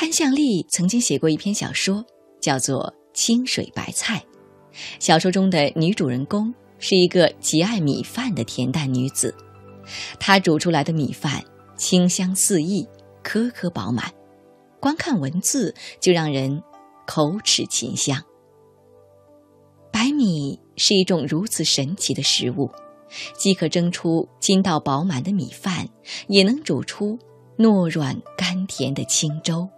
潘向丽曾经写过一篇小说，叫做《清水白菜》。小说中的女主人公是一个极爱米饭的恬淡女子，她煮出来的米饭清香四溢，颗颗饱满，光看文字就让人口齿清香。白米是一种如此神奇的食物，既可蒸出筋道饱满的米饭，也能煮出糯软甘甜的清粥。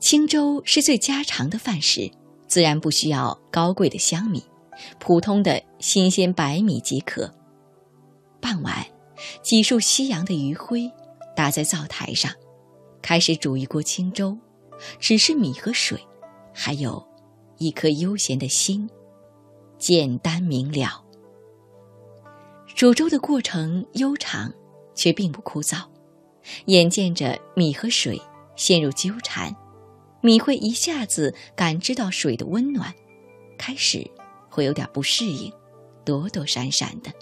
清粥是最家常的饭食，自然不需要高贵的香米，普通的新鲜白米即可。傍晚，几束夕阳的余晖打在灶台上。开始煮一锅清粥，只是米和水，还有一颗悠闲的心，简单明了。煮粥的过程悠长，却并不枯燥。眼见着米和水陷入纠缠，米会一下子感知到水的温暖，开始会有点不适应，躲躲闪闪的。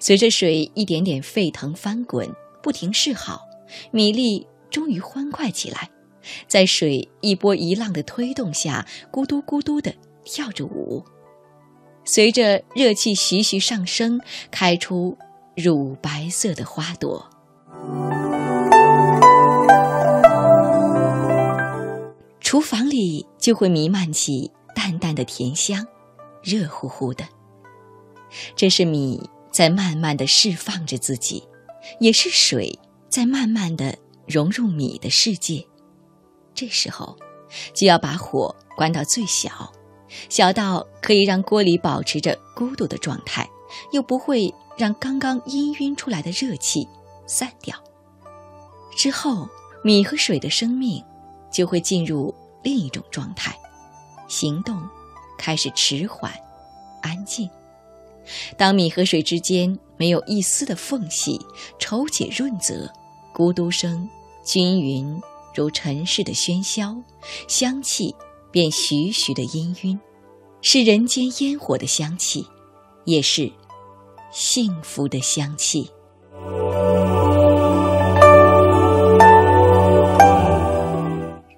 随着水一点点沸腾翻滚，不停示好，米粒。终于欢快起来，在水一波一浪的推动下，咕嘟咕嘟地跳着舞。随着热气徐徐上升，开出乳白色的花朵。厨房里就会弥漫起淡淡的甜香，热乎乎的。这是米在慢慢的释放着自己，也是水在慢慢的。融入米的世界，这时候就要把火关到最小，小到可以让锅里保持着咕嘟的状态，又不会让刚刚氤氲出来的热气散掉。之后，米和水的生命就会进入另一种状态，行动开始迟缓、安静。当米和水之间没有一丝的缝隙，稠且润泽。咕嘟声均匀如尘世的喧嚣，香气便徐徐的氤氲，是人间烟火的香气，也是幸福的香气。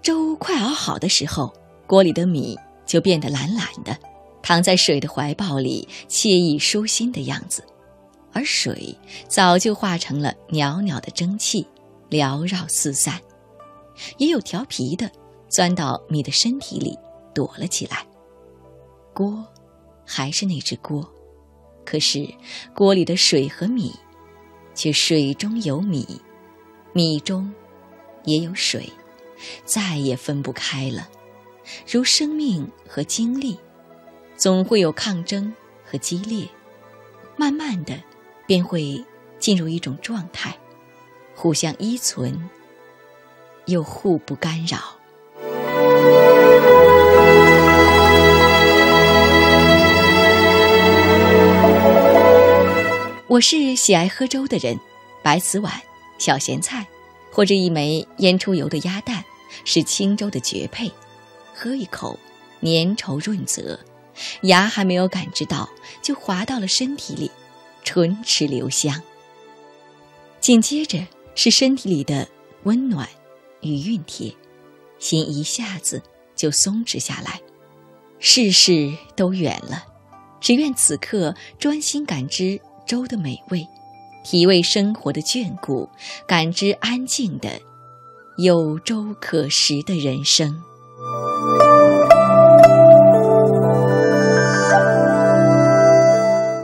粥快熬好的时候，锅里的米就变得懒懒的，躺在水的怀抱里，惬意舒心的样子。而水早就化成了袅袅的蒸汽，缭绕四散，也有调皮的钻到米的身体里躲了起来。锅还是那只锅，可是锅里的水和米，却水中有米，米中也有水，再也分不开了。如生命和经历，总会有抗争和激烈，慢慢的。便会进入一种状态，互相依存，又互不干扰。我是喜爱喝粥的人，白瓷碗、小咸菜，或者一枚腌出油的鸭蛋，是清粥的绝配。喝一口，粘稠润泽，牙还没有感知到，就滑到了身体里。唇齿留香，紧接着是身体里的温暖与熨帖，心一下子就松弛下来。世事都远了，只愿此刻专心感知粥的美味，体味生活的眷顾，感知安静的有粥可食的人生。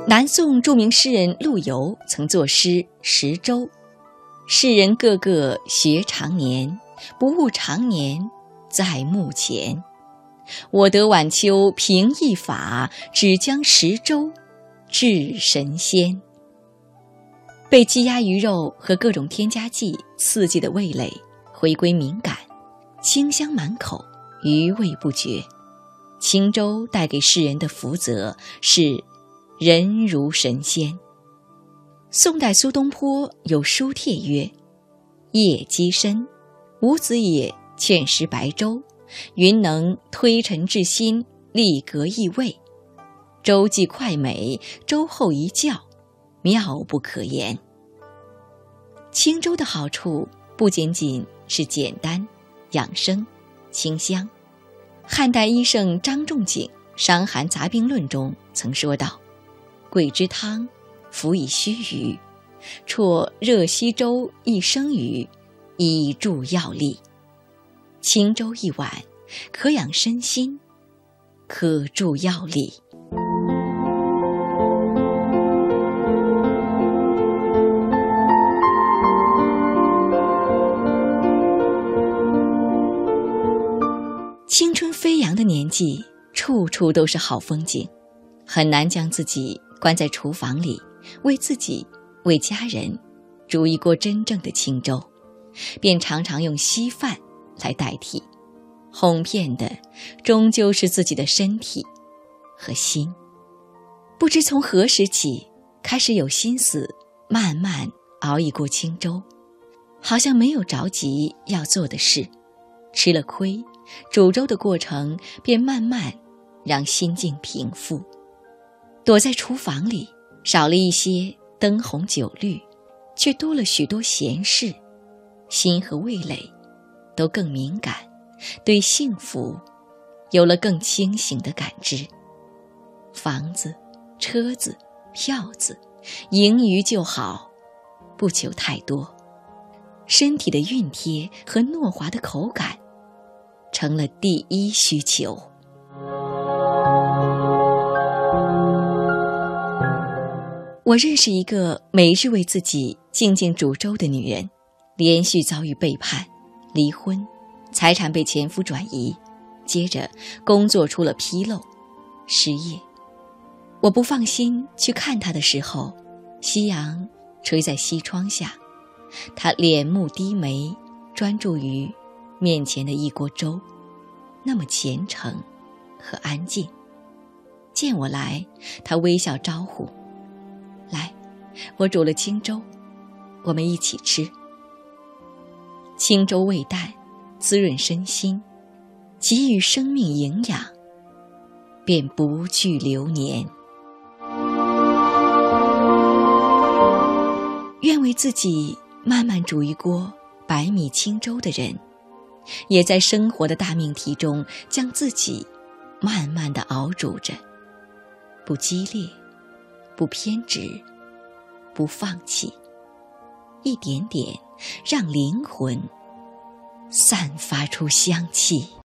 南宋著名诗人陆游曾作诗《食粥》：“世人个个学长年，不误长年在目前。我得晚秋平易法，只将食粥治神仙。”被鸡鸭鱼肉和各种添加剂刺激的味蕾回归敏感，清香满口，余味不绝。清粥带给世人的福泽是。人如神仙。宋代苏东坡有书帖曰：“夜鸡深，吾子也劝食白粥，云能推陈至新，立格异味。粥既快美，粥后一觉，妙不可言。清粥的好处不仅仅是简单、养生、清香。汉代医圣张仲景《伤寒杂病论》中曾说道：“桂枝汤，服以须臾，啜热稀粥一升余，以助药力。清粥一碗，可养身心，可助药力。”扬的年纪，处处都是好风景，很难将自己关在厨房里，为自己、为家人煮一锅真正的清粥，便常常用稀饭来代替，哄骗的终究是自己的身体和心。不知从何时起，开始有心思慢慢熬一锅清粥，好像没有着急要做的事，吃了亏。煮粥的过程便慢慢让心境平复，躲在厨房里，少了一些灯红酒绿，却多了许多闲事，心和味蕾都更敏感，对幸福有了更清醒的感知。房子、车子、票子，盈余就好，不求太多。身体的熨贴和糯滑的口感。成了第一需求。我认识一个每日为自己静静煮粥的女人，连续遭遇背叛、离婚、财产被前夫转移，接着工作出了纰漏，失业。我不放心去看她的时候，夕阳垂在西窗下，她脸目低眉，专注于。面前的一锅粥，那么虔诚和安静。见我来，他微笑招呼：“来，我煮了清粥，我们一起吃。清粥味淡，滋润身心，给予生命营养，便不惧流年。愿为自己慢慢煮一锅白米清粥的人。”也在生活的大命题中，将自己慢慢的熬煮着，不激烈，不偏执，不放弃，一点点让灵魂散发出香气。